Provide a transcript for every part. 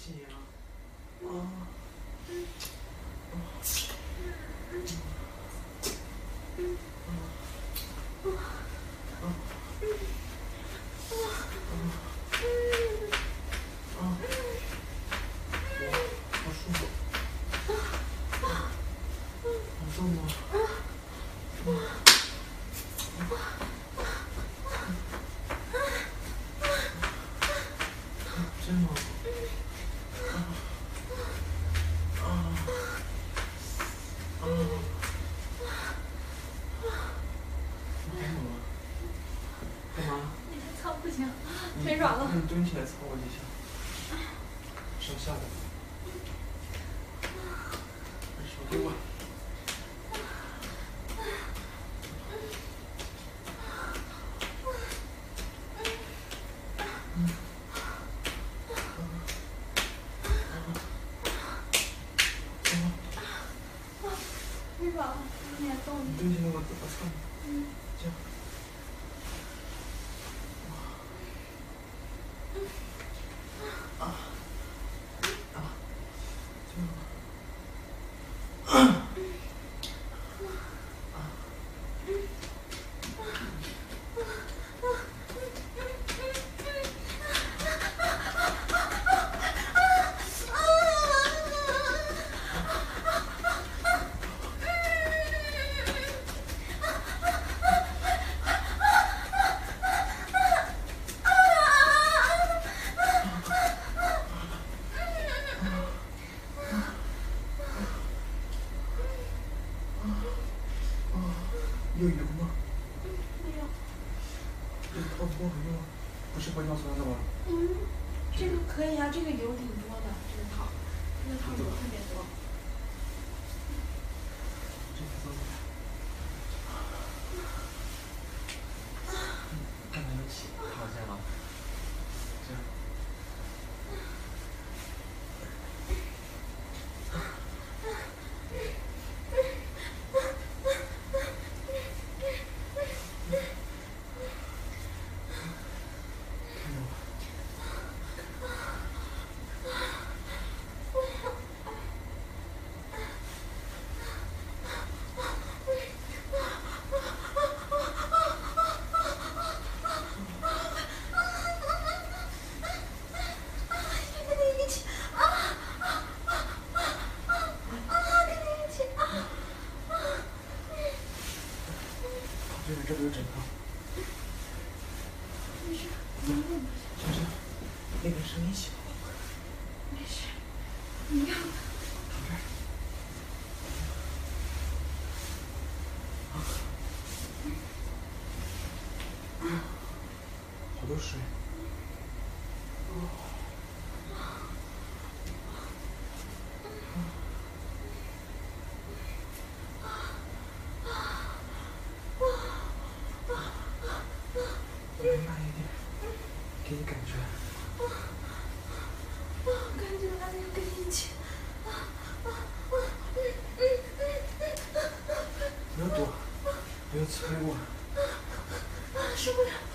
정신이야. 어. 어. 慢，不要躲，不要推我。受不了。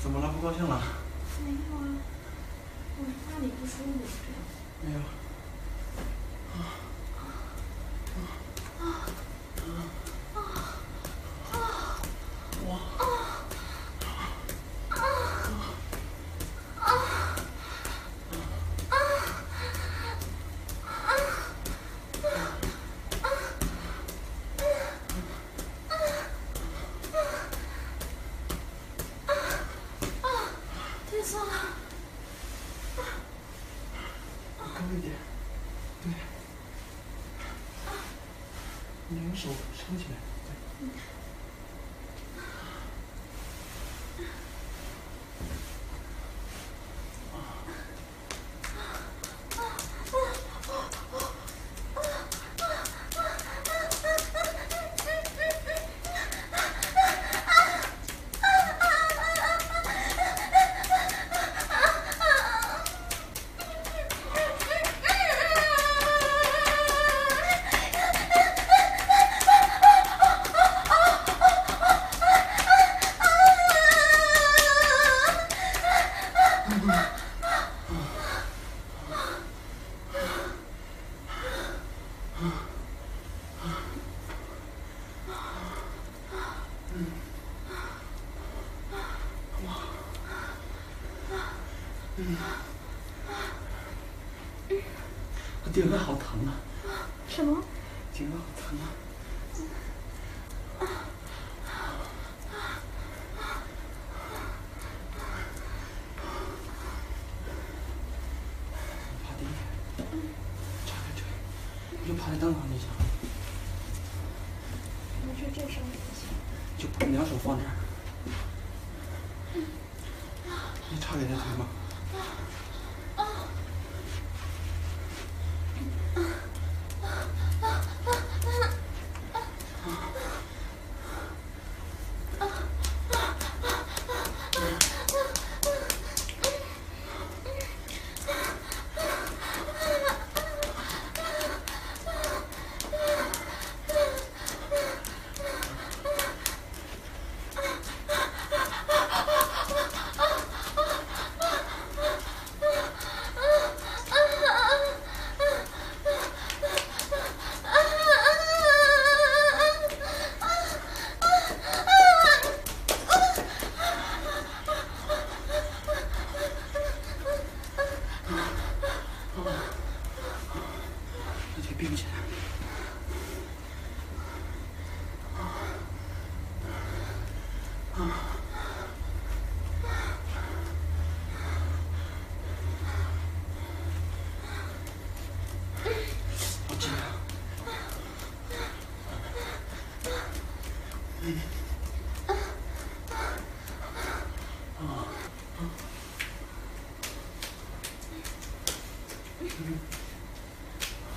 怎么了？不高兴了？撑起来。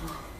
Oh.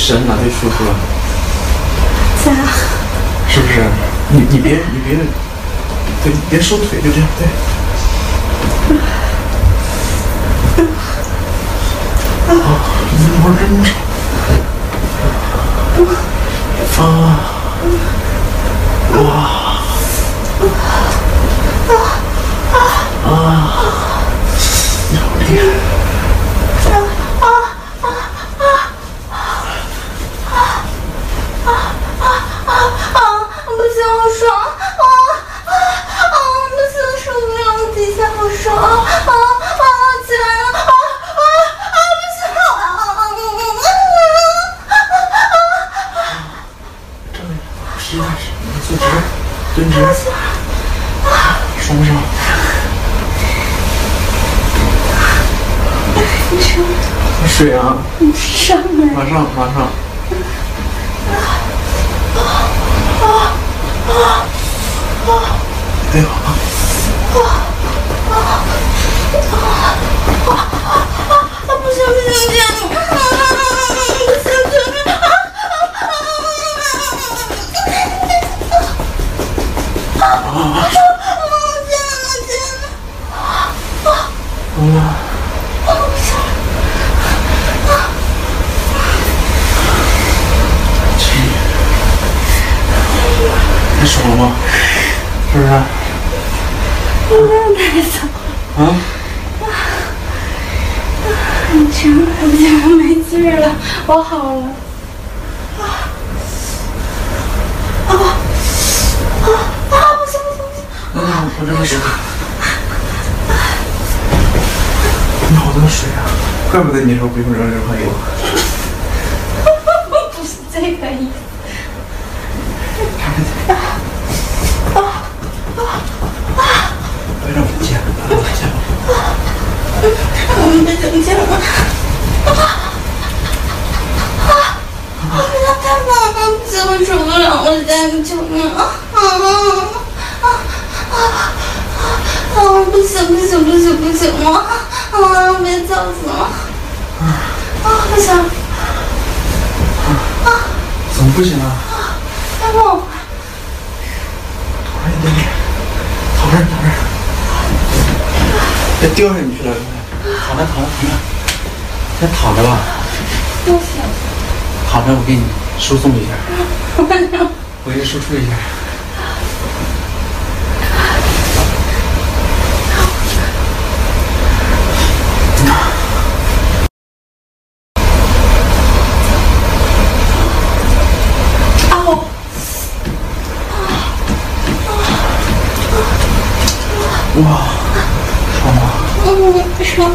神哪对舒服是不是？你你别你别对别收腿就这样对。啊。你阴长我我这个水，你好多水啊！怪不得你说不用扔扔还有。不是这个意思。看看去。啊啊啊！别让我见了，让我见了。我们别等见了。啊啊啊！不要太猛了，我受不了，我再救命啊啊啊啊！不行不行不行不行啊啊！别叫死了。啊不行。啊！怎么不行啊？太猛！躺着一点点，躺着躺着，别掉下去了。躺着躺着躺着，先躺着吧。不行。躺着，我给你输送一下。我给你输出一下。哇，爽吗？嗯，爽。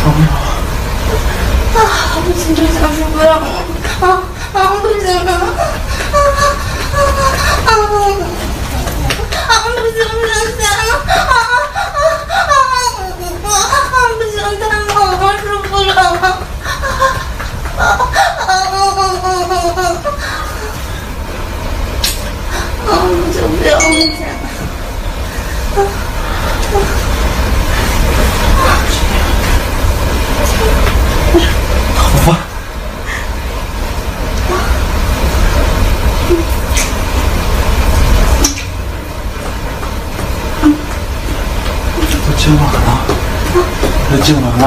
爽不爽？啊，不行不行，受不了了！啊啊，不行了！啊啊啊啊！不行不行，不行！啊啊啊啊！不行，太冷了，受不了了！啊啊啊啊啊！啊，不行不行，天呐！啊啊！啊啊！头发啊！嗯，进来了，他进来了。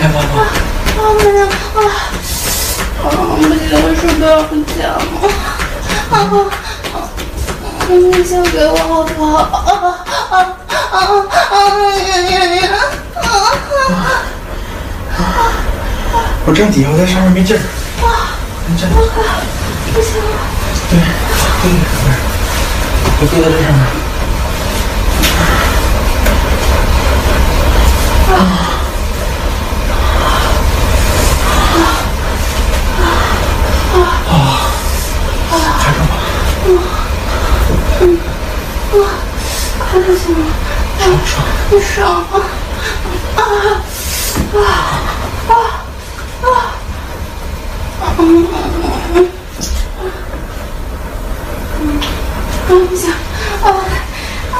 开发吗？啊，没有啊！啊，不行，我受不了了。啊啊！你先给我好不好？啊啊啊啊呀呀呀！啊啊！我这样底下在上面没劲儿。啊！你站。不行了。对，对，我跪在这上面。哭不行了啊不行了啊啊啊啊啊嗯嗯啊不行啊啊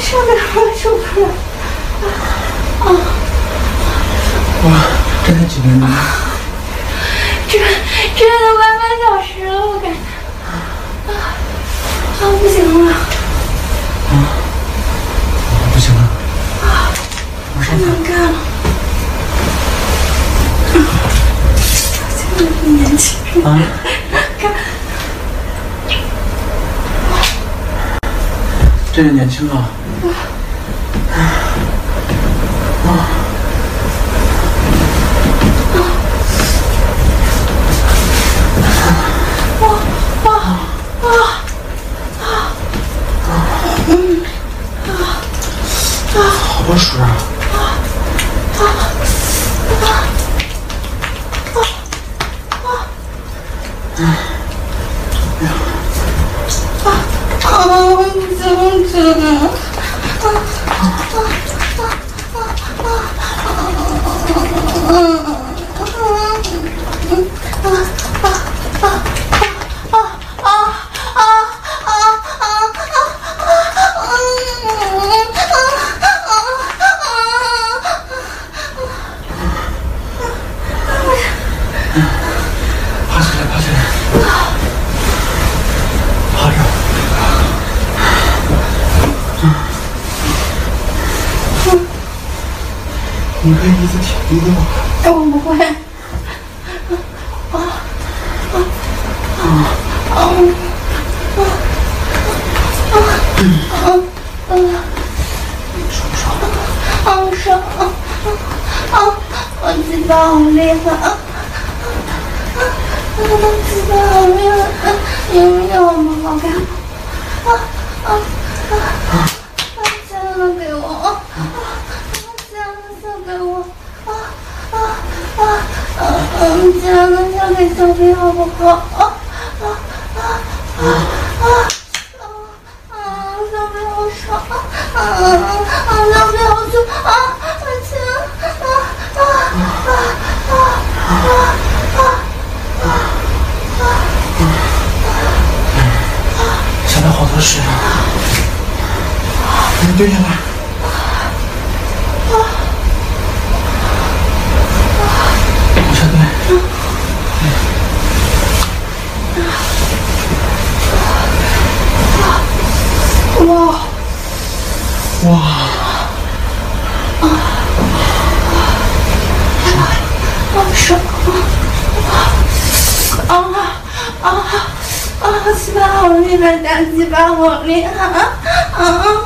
受不了了受不了啊啊哇这才几分钟啊这这都快半小时了我感觉啊啊不行了年轻人啊。这个年轻啊。把我好厉害啊。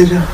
Yeah.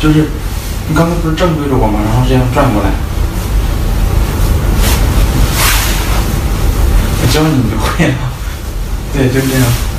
就是你刚才不是正对着我吗？然后这样转过来。我教你，你就会了。对，就是这样。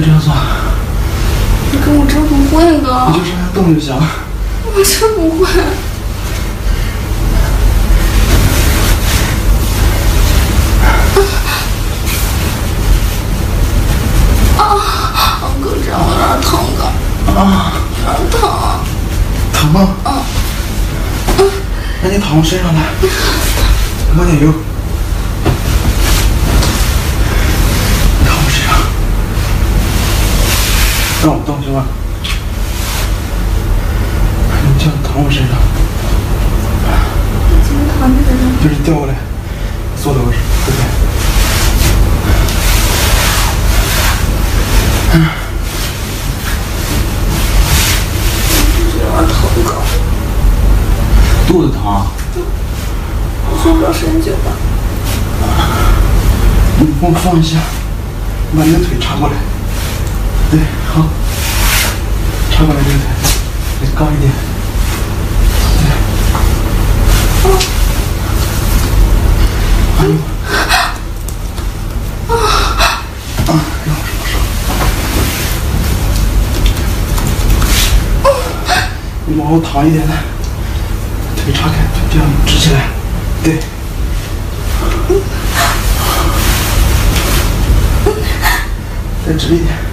就这样做。你跟我真不会的。你就这样动就行。我真不会。啊，哥，这样有点疼的。啊。有点疼。疼吗？啊。那你躺我身上来，抹点油。让我动行吗？你就躺我身上。怎么躺你身上？就是调过来，坐到我这边。嗯。有点。肚子疼啊？睡不了时间久吧？你帮我放一下，把你的腿插过来。对，好，插过来这个腿，高一点。对。啊！哎呦！啊！啊！让我说说。你往后躺一点来。腿岔开，这样直起来，对。再直一点。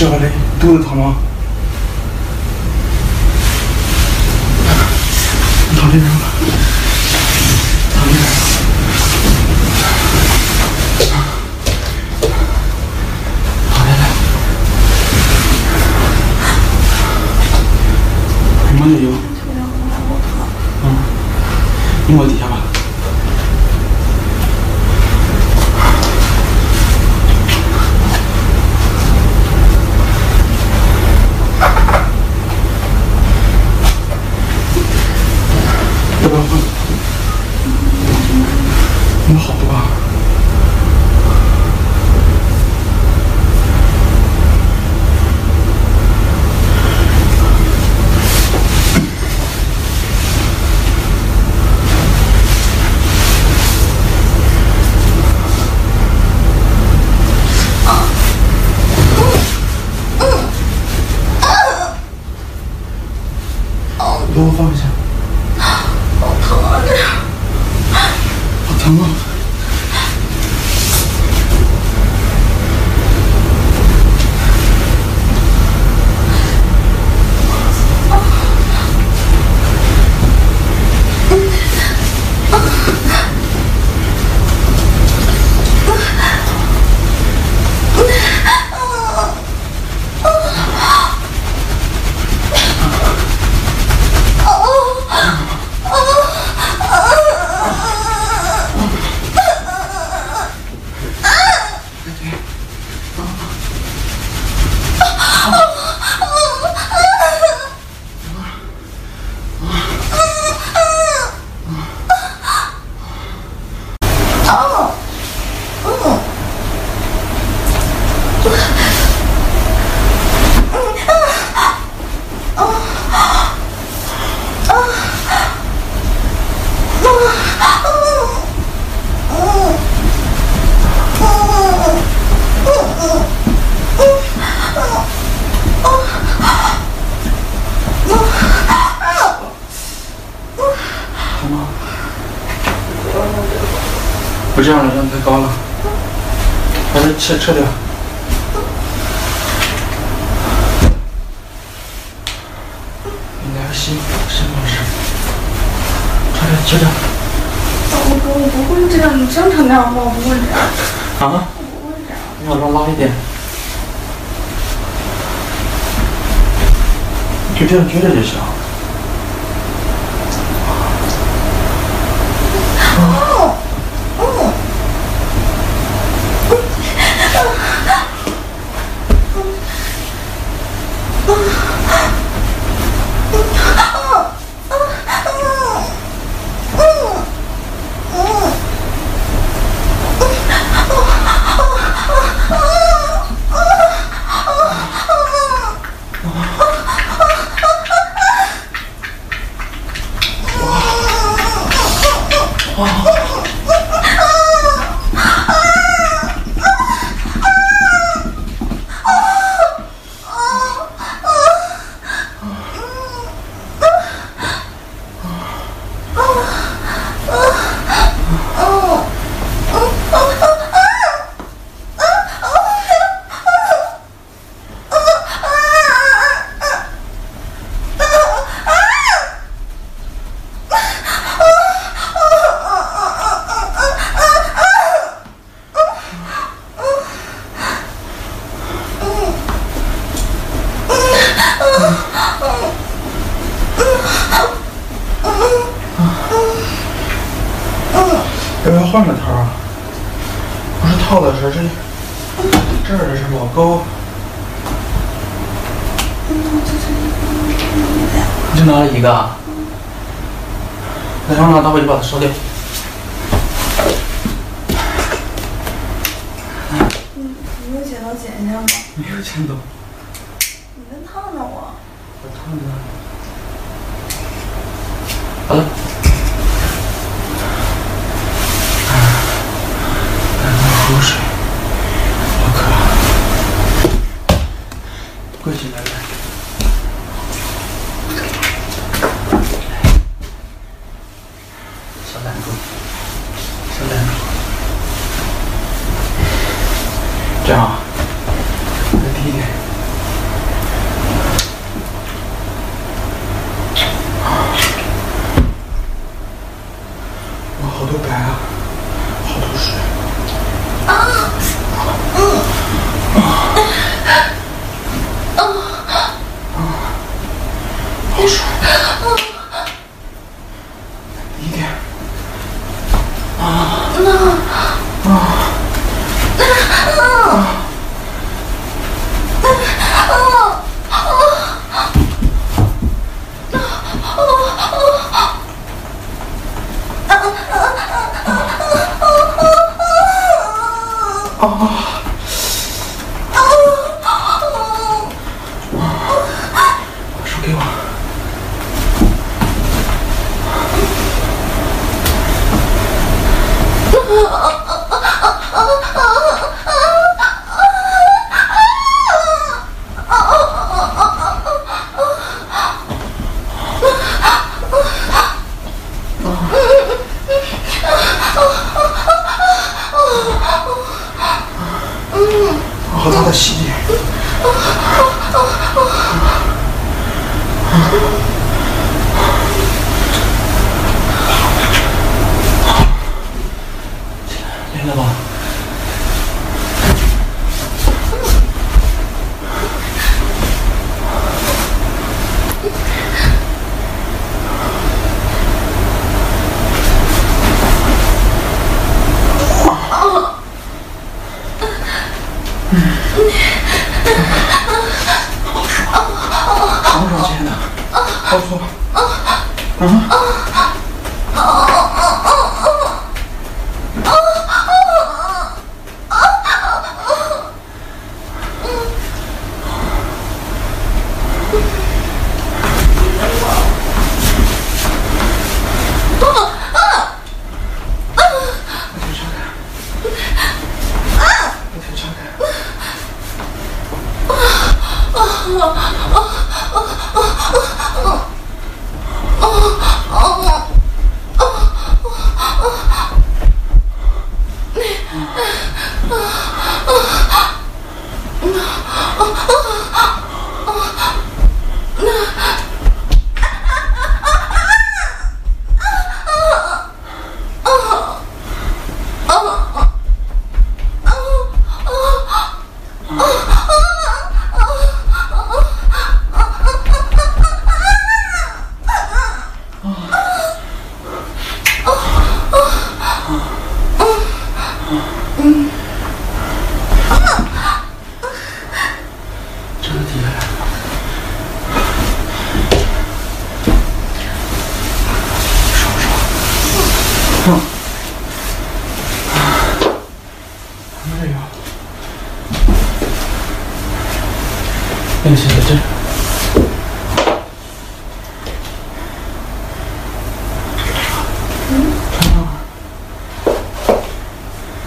你躺下，我就这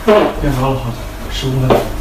变高了好十五分。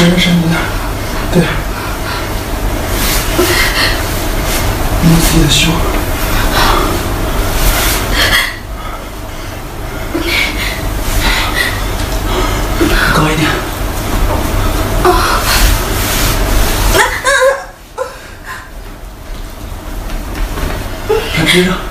深深一点，对，用自己的。胸，一点，啊，着。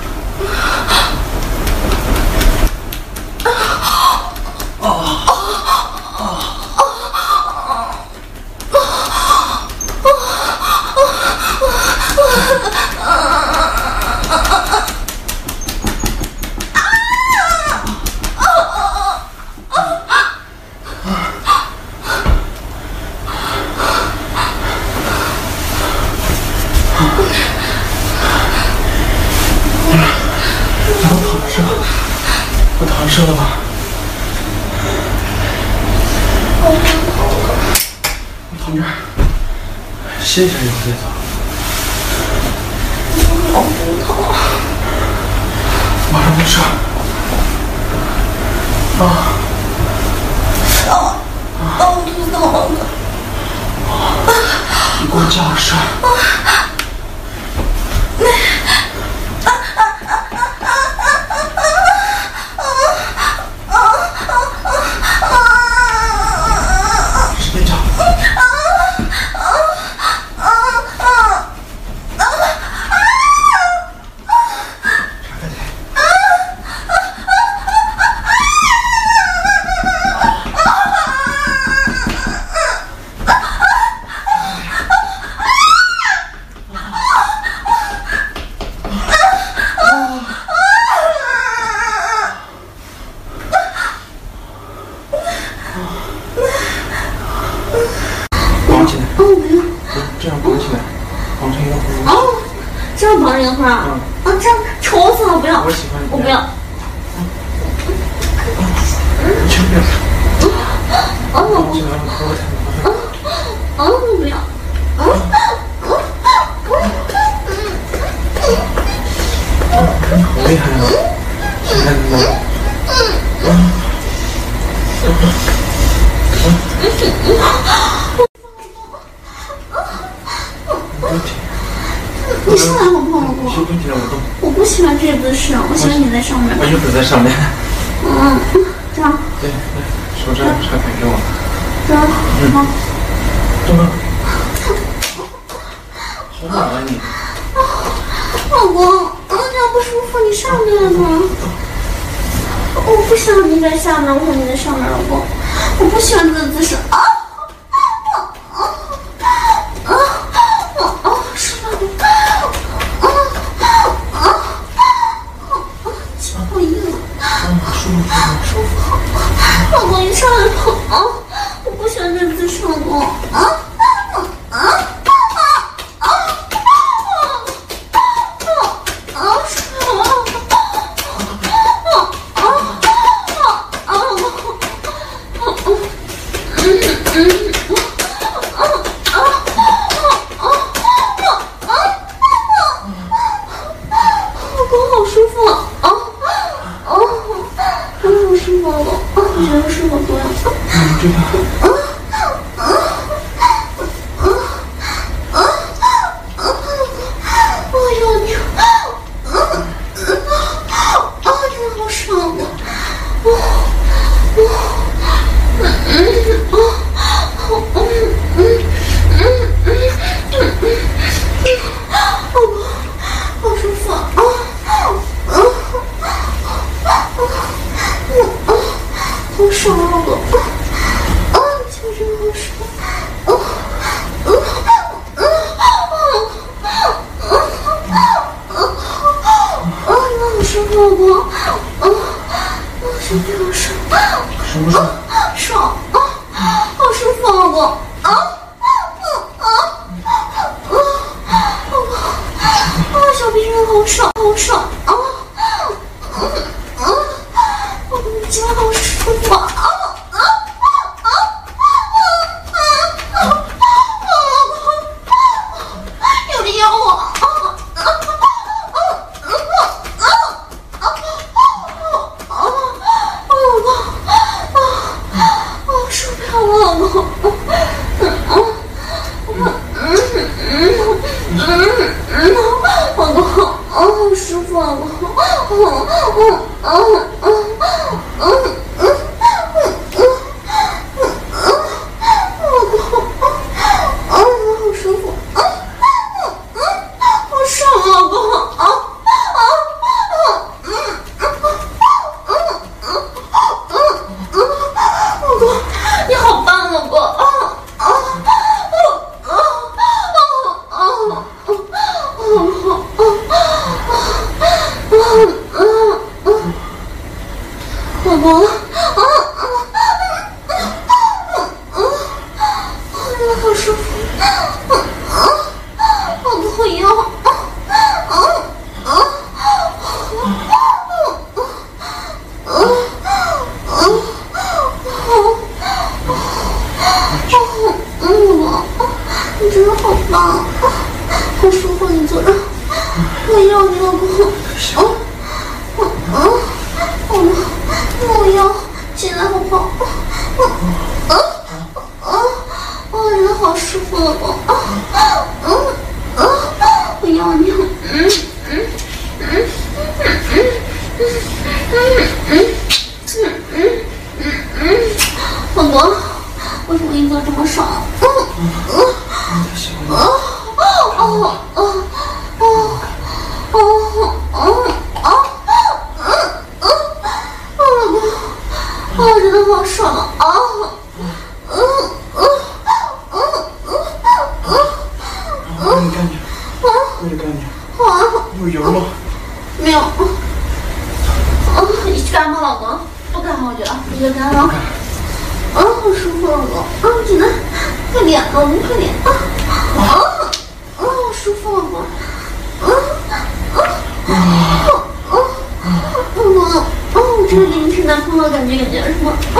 我感觉有点什么啊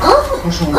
啊！不舒服。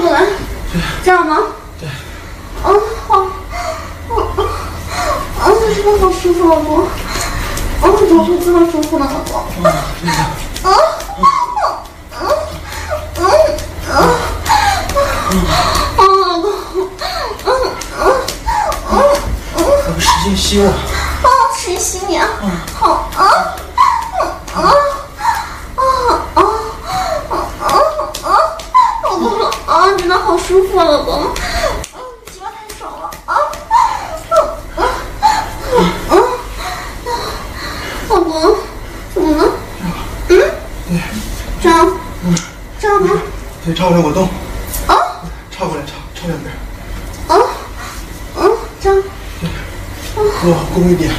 过来这样吗？啊好啊啊啊这个好舒服老公啊怎么会这么舒服呢老公啊老公使劲吸我啊使劲吸你啊好啊舒服了，老公。嗯，洗完太爽了啊！嗯嗯嗯，老公，怎么了？嗯，这样，这样吗？对，朝着我动。啊！朝过来，朝朝两边。啊，嗯，这样。对，多弓一点。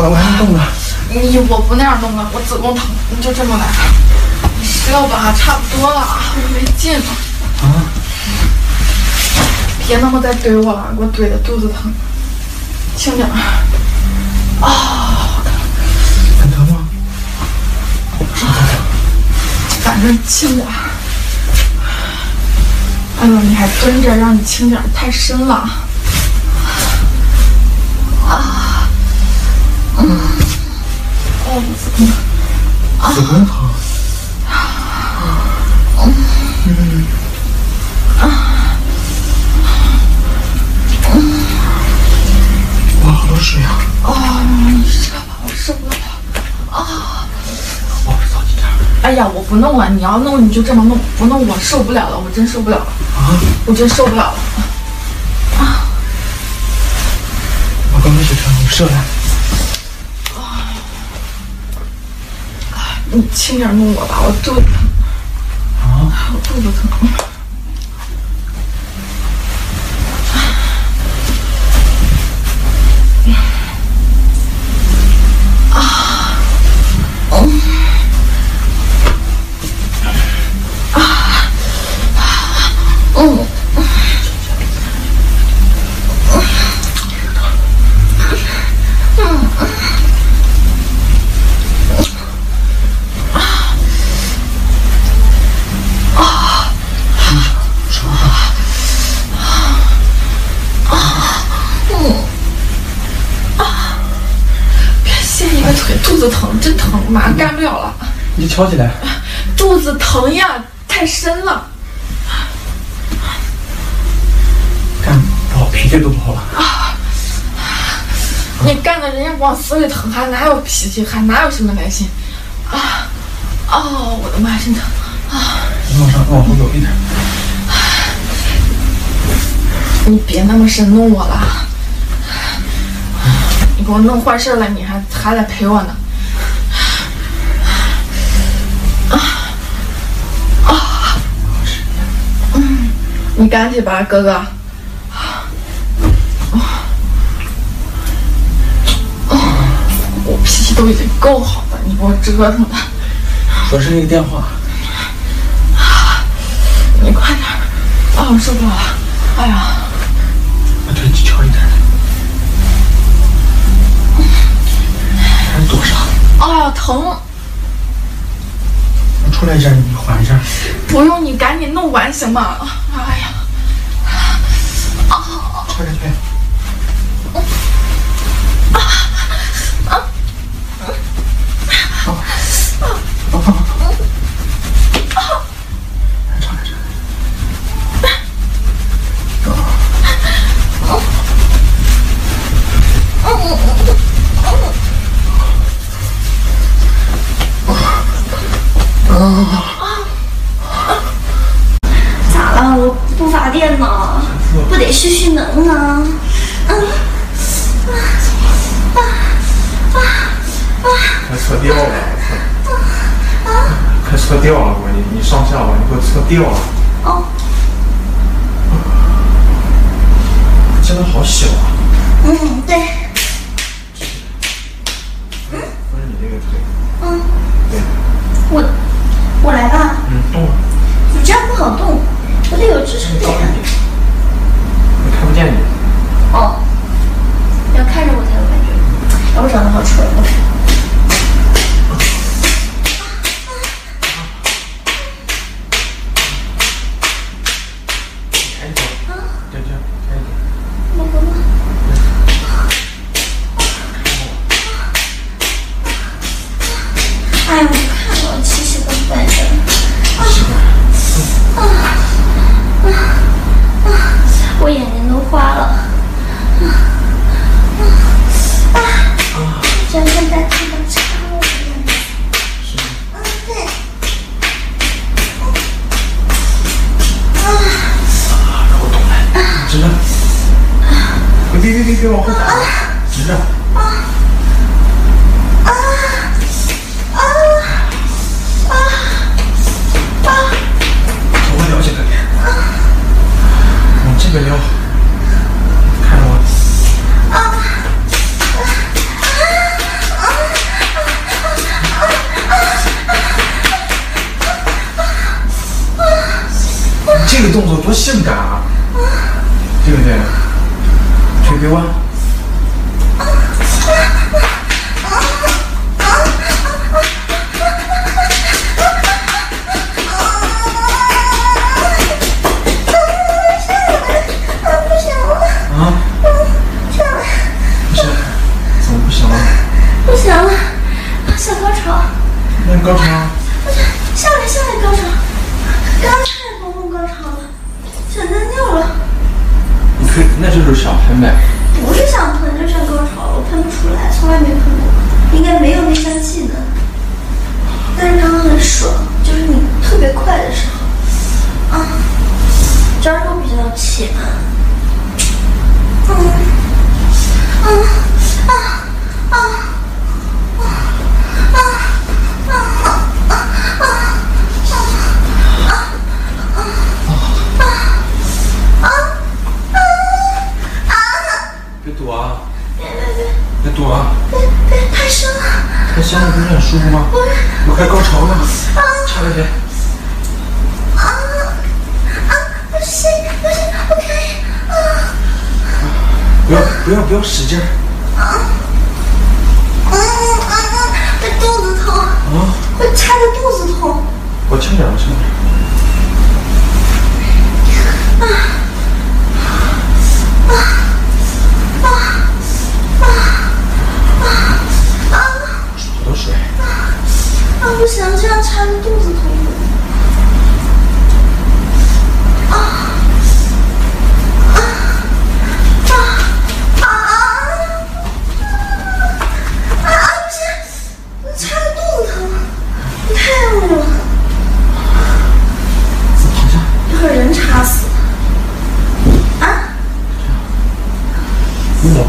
我，我还能动呢。你我不那样弄了，我子宫疼，你就这么来。你射吧，差不多了，我没劲了。啊，别那么再怼我了，给我怼的肚子疼。轻点儿。很疼吗？反正轻点儿。哎呦，你还蹲着，让你轻点儿，太深了。哦，子宫疼。子宫疼。嗯。哇，好多水啊！啊，你射吧，我受不了。我不着急点。哎呀，我不弄了，你要弄你就这么弄，不弄我受不了了，我真受不了了，啊！我真受不了了。我刚刚去穿，你射来。你轻点弄我吧，我肚子疼，啊！我肚子疼。你就翘起来。肚子疼呀，太深了。干不好，脾气都不好了。你干的人家往死里疼，还哪有脾气，还哪有什么耐心？啊，哦，我的妈，真疼！你往上，往后走一点。你别那么深弄我了，你给我弄坏事了，你还还得陪我呢。你赶紧吧，哥哥。我脾气都已经够好了，你给我折腾的，说是那个电话。你快点儿！啊，我受不了了！哎呀，我腿你翘一点。还是多少？哎呀，疼！我出来一下，你缓一下。不用你赶紧弄完行吗？得蓄蓄能能。啊啊啊啊啊！快撤掉了！啊啊！快撤掉了！我你你上下吧，你快撤掉了。哦。真的好小啊。嗯，对。我我来吧。嗯，动了。你这样不好动，我得有支撑点。哦要看着我才有感觉。我长得好丑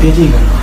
贴这个干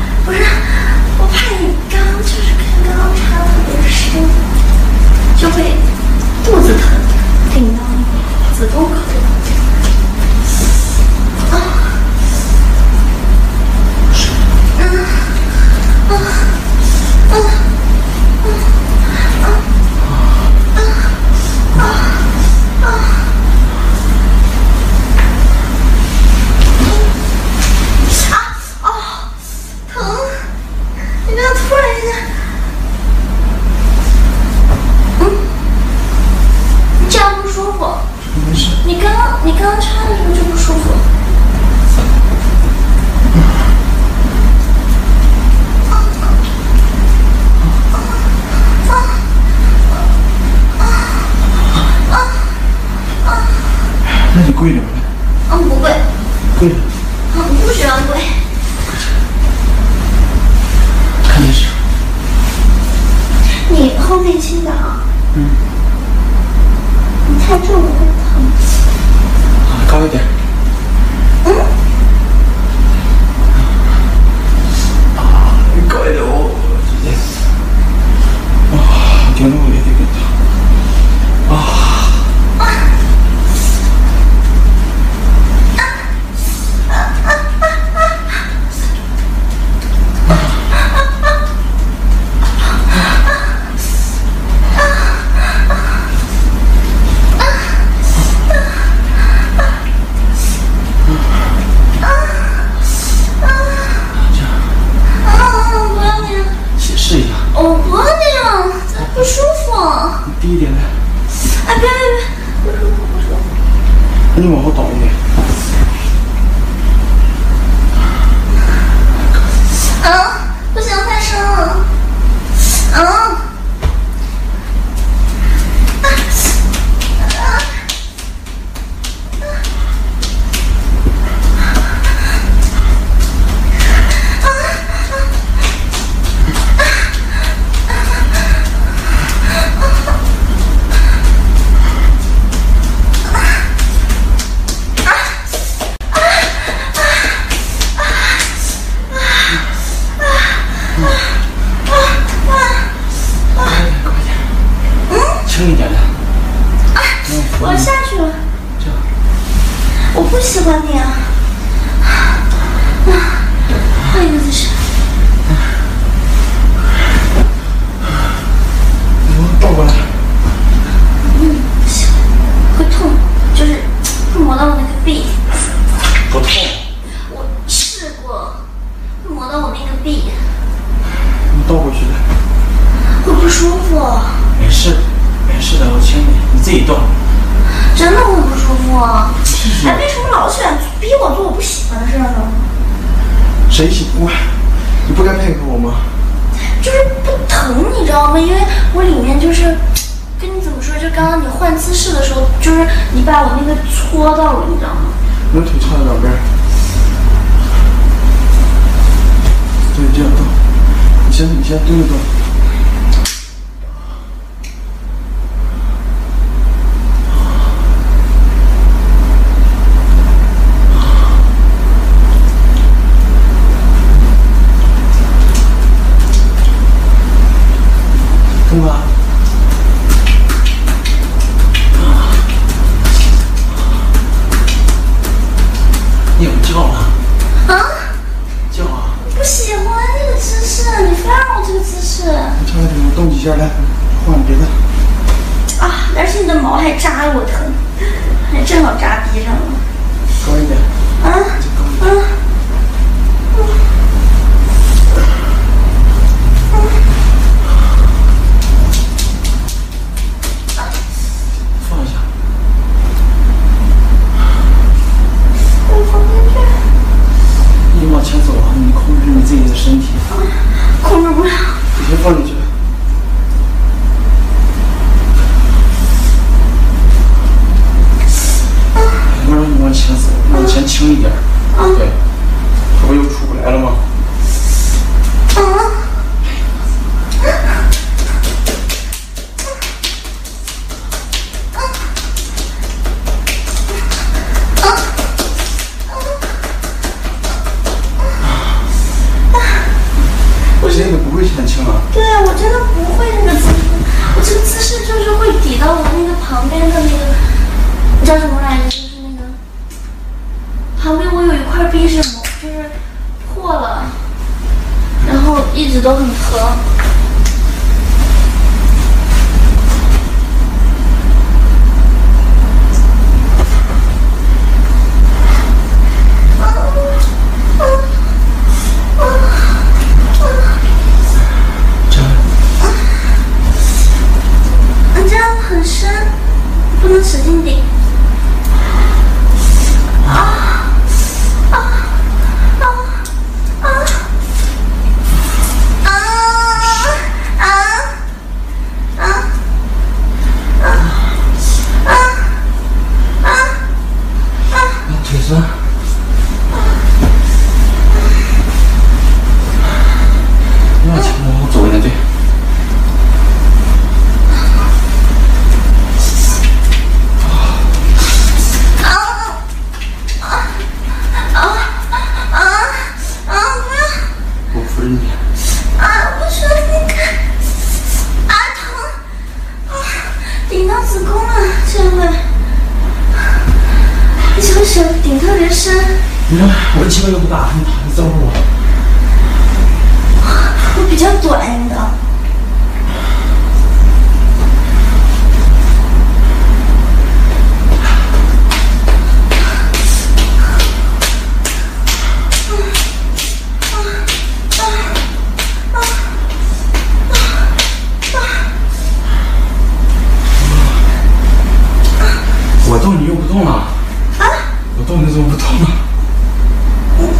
就刚刚你换姿势的时候就是你把我那个搓到了你知道吗？我腿翘在两边对这样动。你先你先蹲着动。下来，换别的。啊，而且你的毛还扎我疼，还正好扎鼻上了。高一点。啊。啊。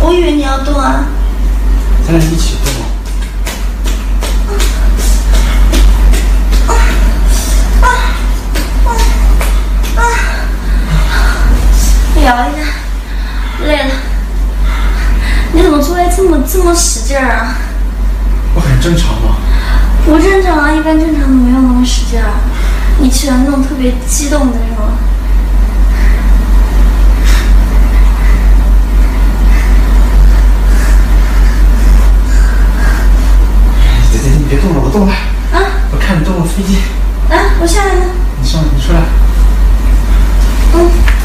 我我以为你要动啊。咱俩一起动。摇一下，累了。你怎么做爱这么这么使劲儿啊？我很正常吗？不正常啊，一般正常的没有那么使劲儿。你喜欢那种特别激动的是吗？别动了，我动了。啊！我看你动了飞机。啊！我下来了。你上，你出来。嗯。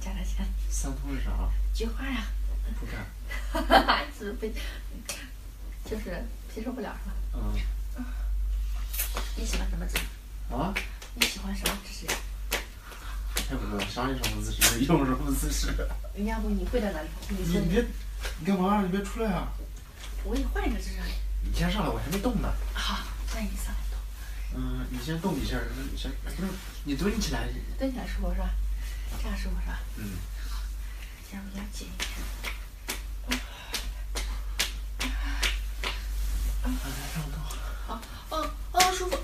加点钱。三通是啥？菊花呀。不干。哈哈哈！是被，就是接受不了是吧？嗯。你喜欢什么姿势？啊？你喜欢什么姿势？才不知道，想你什么姿势，用什么姿势。要不你跪在那里？你你别，你干嘛？你别出来啊！我给你换一个姿势。你先上来，我还没动呢。好，那你上来动。嗯，你先动一下，先不是你蹲起来。蹲起来舒服是吧？这样舒服是吧？嗯。好，这样比较紧一点动。好，哦哦，舒服，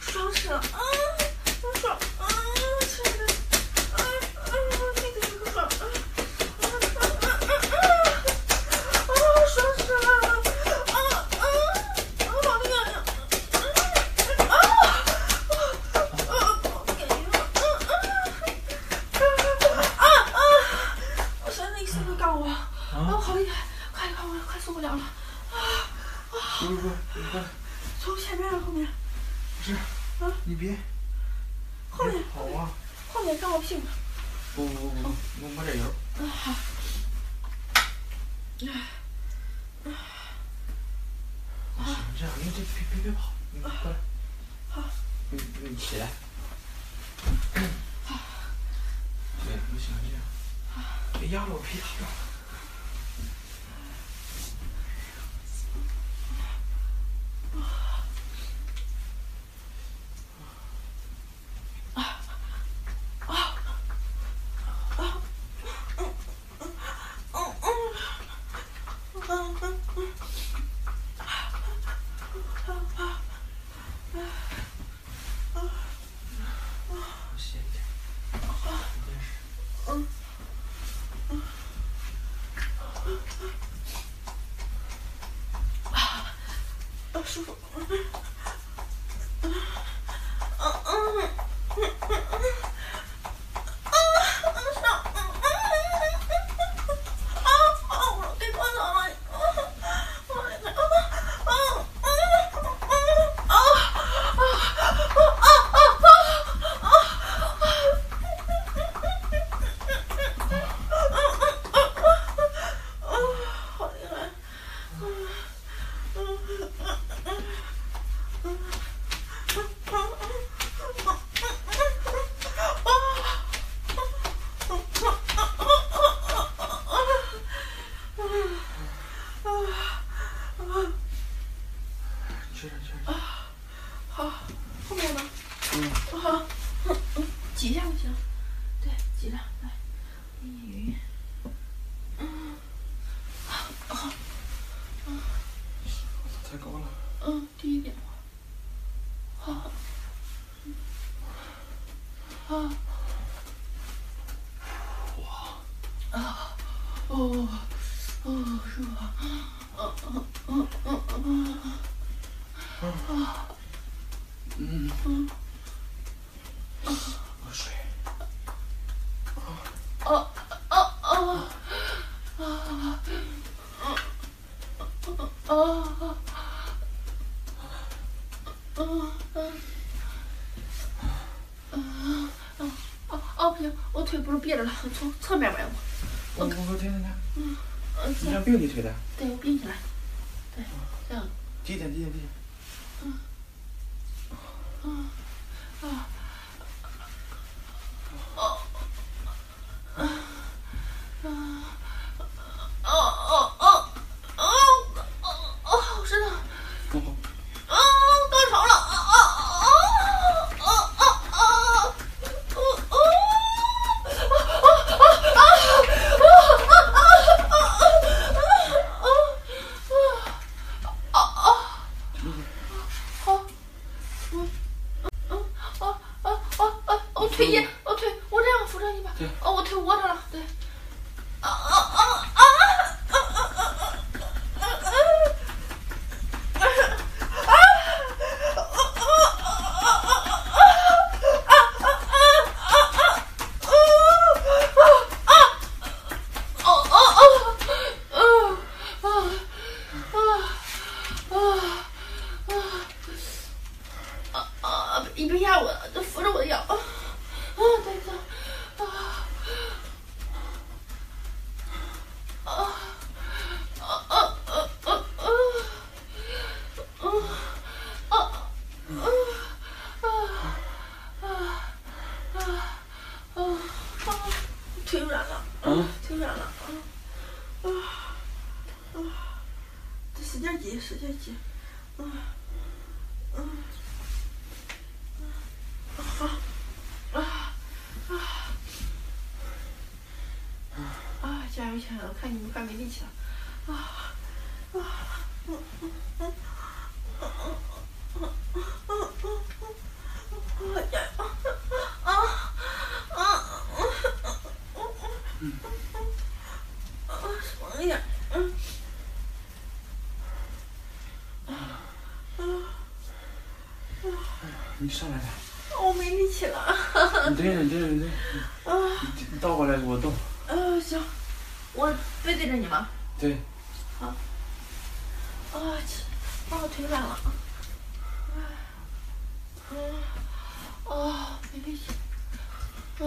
爽死了，啊，好爽，啊，亲爱的，啊啊，你的这个爽，啊啊啊啊啊啊，爽死了，啊啊，啊，好厉害呀，啊啊啊啊，好感觉，啊啊啊啊，我现在一声都干我，啊，好厉害，快点快我快受不了了，啊啊。不不不，你快。从前面后面。不是。啊。你别。后面。好啊。后面干我屁股。不不不不，我抹点油。啊好。行，这样你这别别别跑，你过来。好。你你你起来。对，不行这样。别压了我皮套了。歇一点。没事。啊，舒服。好厉害！吃点吃点。好，后面呢？嗯。好，挤一下就行。对，挤着来。鱼。嗯。好。太高了。嗯，低一点。好。啊。哇。啊。哦。哦，舒服。嗯嗯嗯嗯嗯。啊。嗯。嗯。喝水。哦哦哦。啊。哦。嗯嗯。嗯嗯哦哦不行，我腿不是别着了，从侧面崴我。我我我听听听。嗯嗯，你想并你腿的？对，我并起来。对，这样。几点几点几点。嗯。嗯。看你们快没力气了，啊啊嗯嗯嗯嗯嗯嗯嗯嗯加油！啊啊嗯嗯嗯啊，爽一点，嗯啊啊你上来点。我没力气了。你对着，你对着，你对着。啊。你你倒过来，我动。对着你吗？对。好。啊，起，啊，我腿软了。啊。嗯。啊，没力气。啊。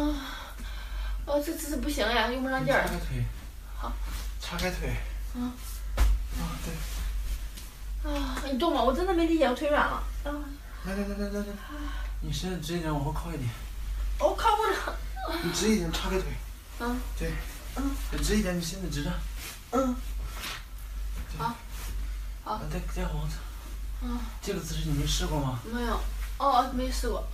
哦，这姿势不行呀，用不上劲儿。叉开腿。好。叉开腿。嗯。啊，对。啊，你动吧？我真的没力气，我腿软了。啊，来来来来来来，你身子直一点，往后靠一点。我靠不了。你直一点，叉开腿。嗯。对。嗯。直一点，你现在直着。嗯。好。好。再再往上。嗯。这个姿势你没试过吗？没有。哦，没试过。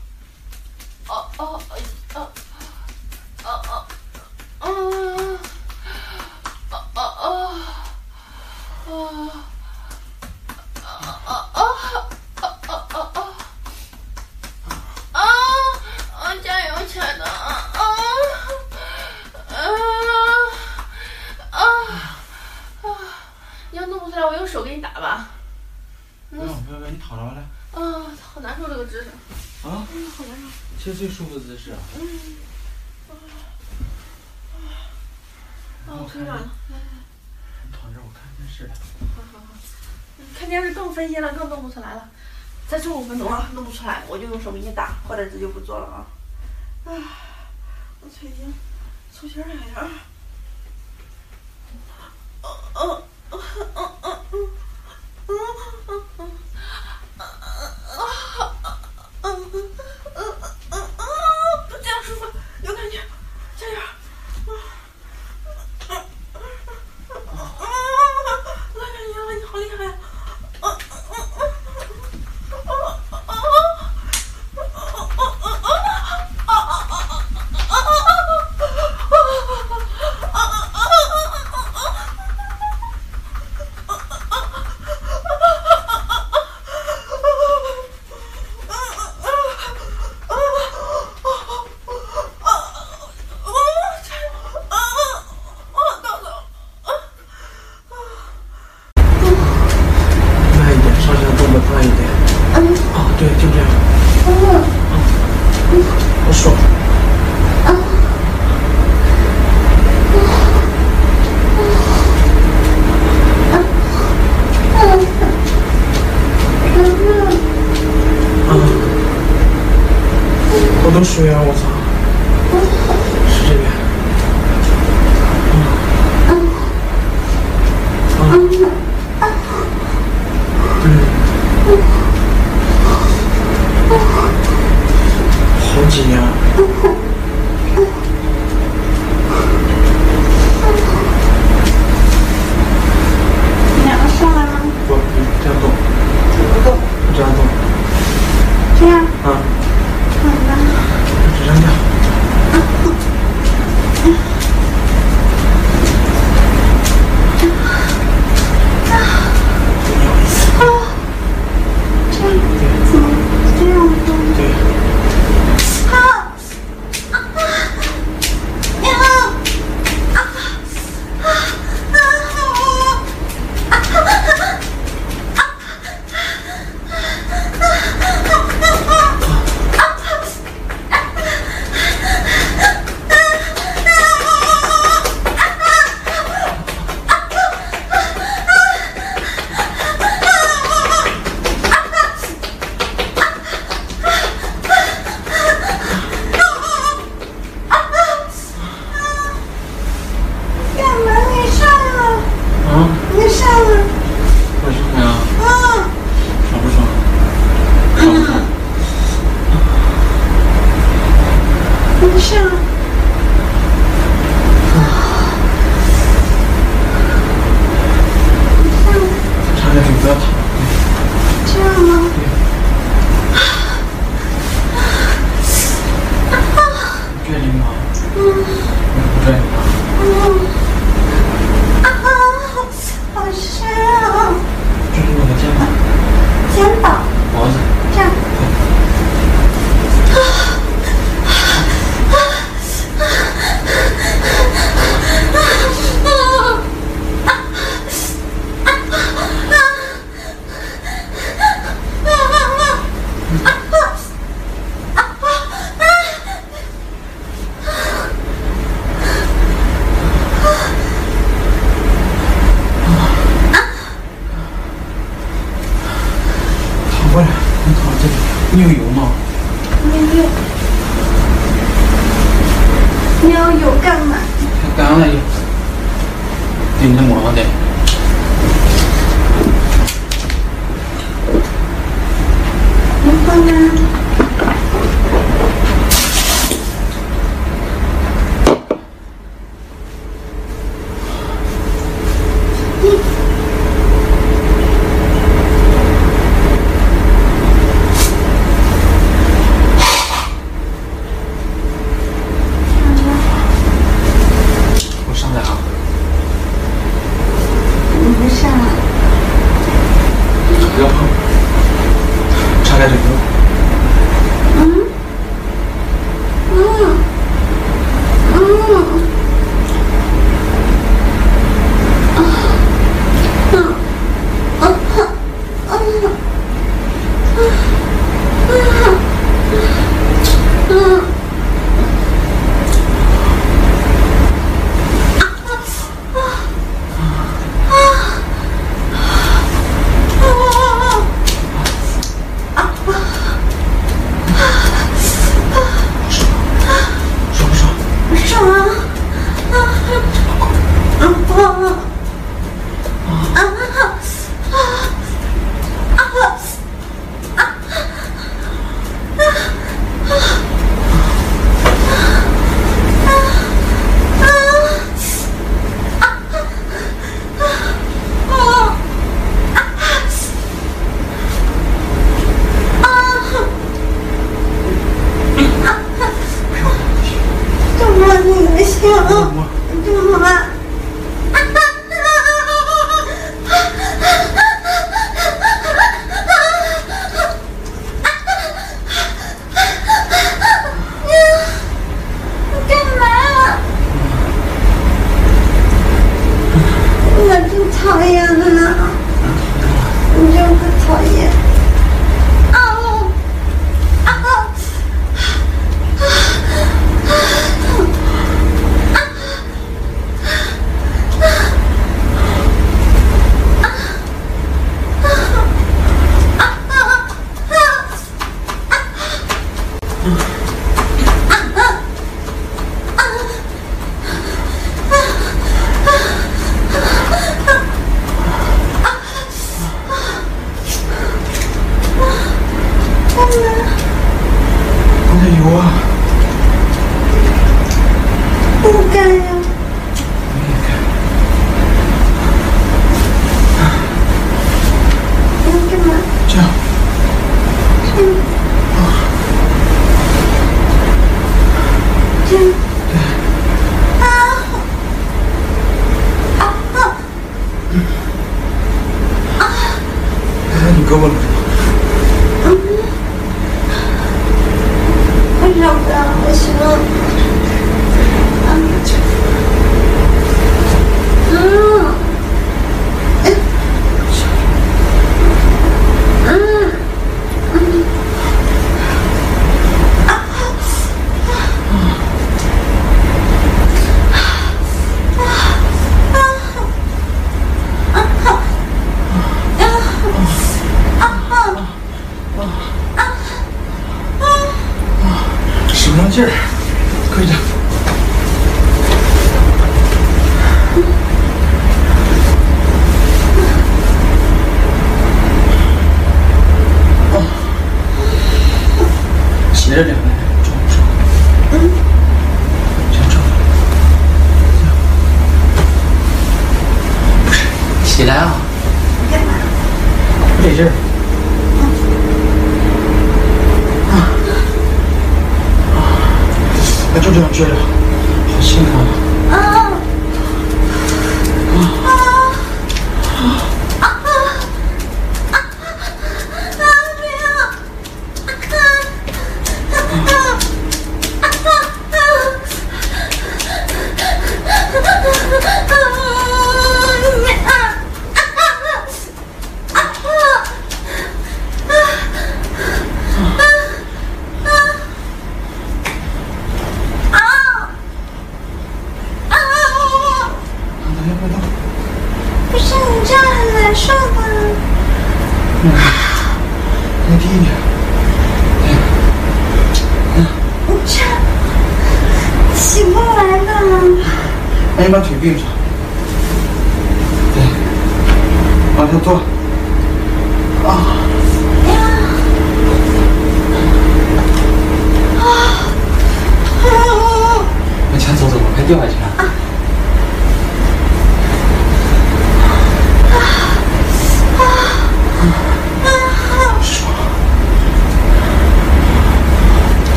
好难受。其实最舒服的姿势。嗯。啊，我腿软了。来来。你躺着，我看电视。好好好。看电视更分心了，更弄不出来了。再做五分钟啊，弄不出来，我就用手给你打，或者这就不做了啊。啊，我腿已经抽筋了呀。哦哦。嗯嗯